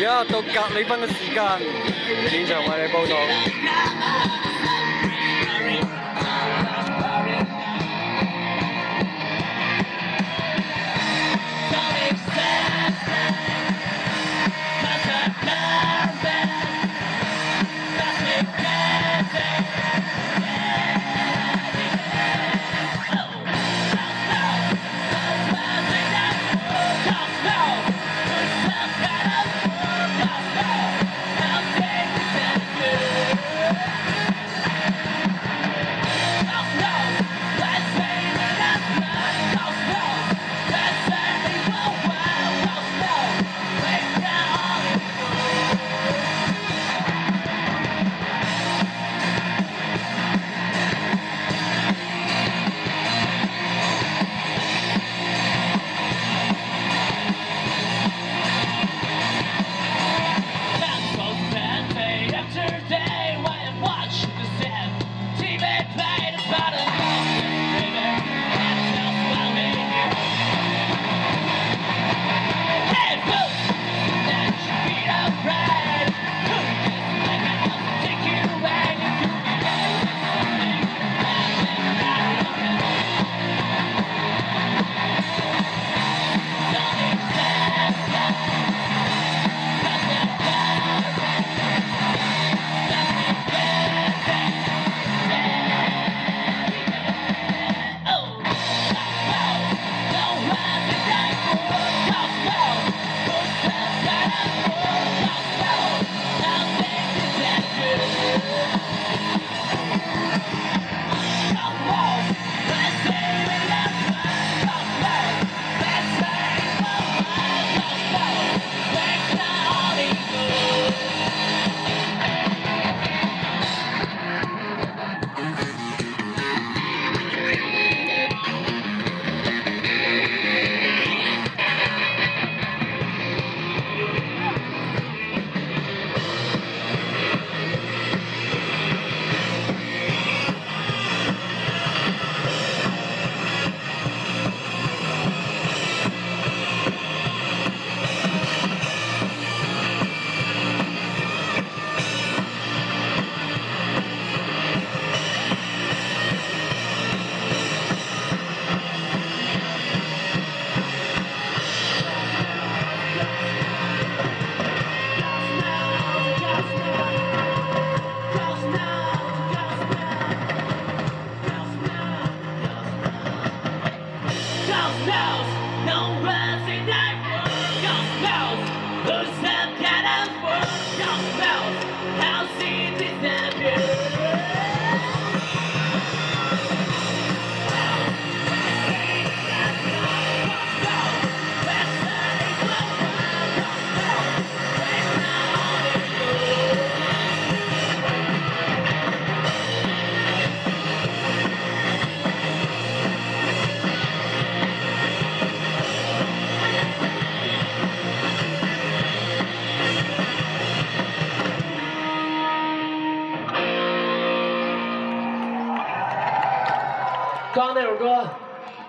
而家到隔离分嘅时间，现场为你报道。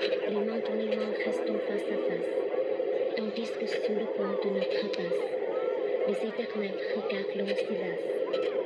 les mains de l'imam restons face à face, tandis que sous le pont de notre passe, les éternels regards l'ont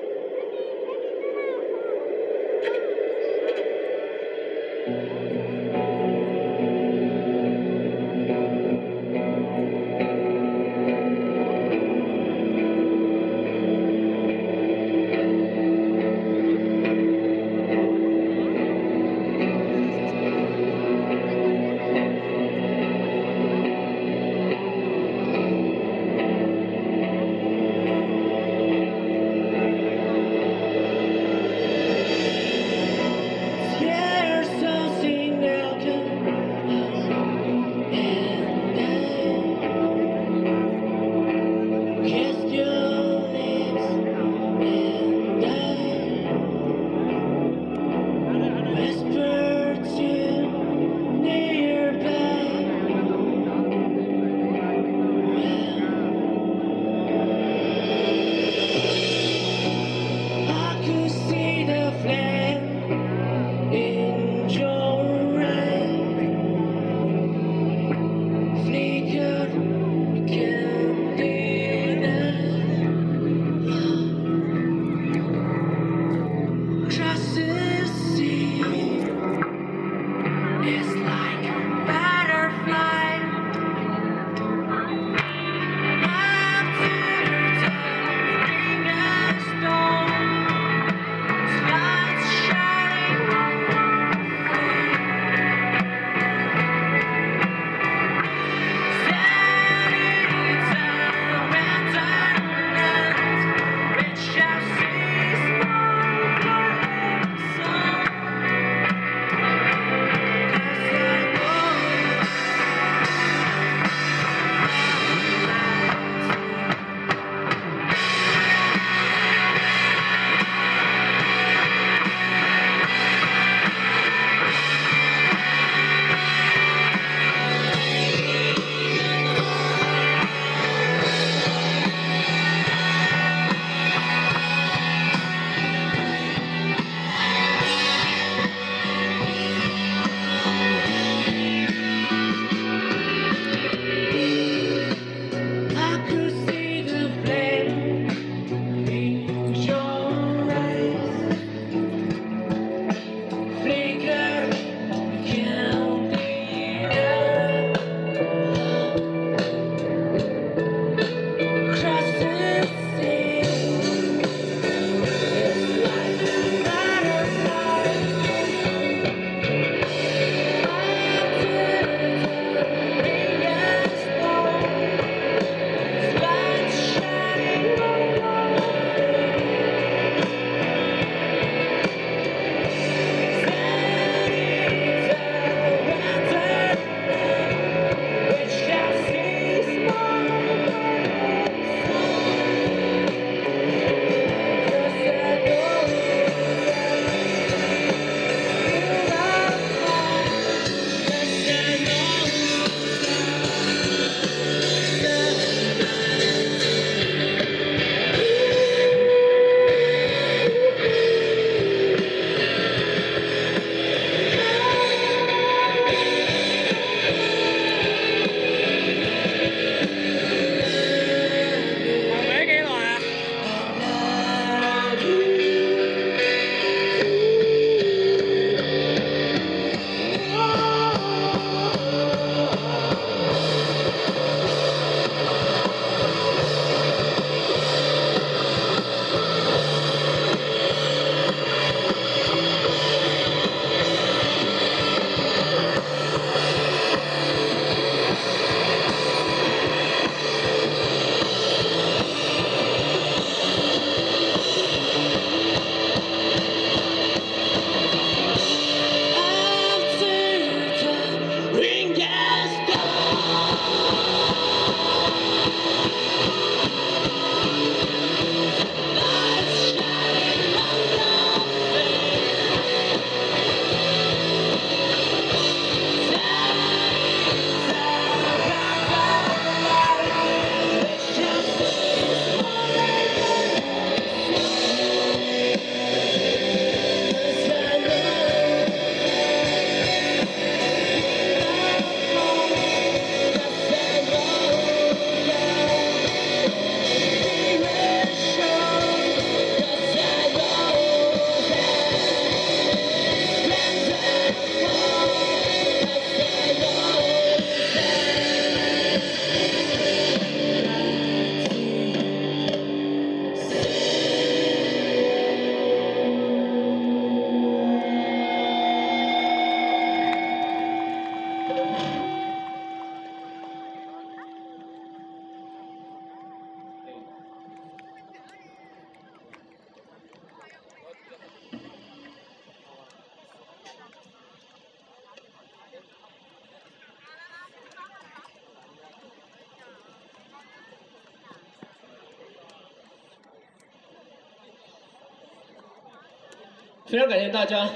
非常感谢大家。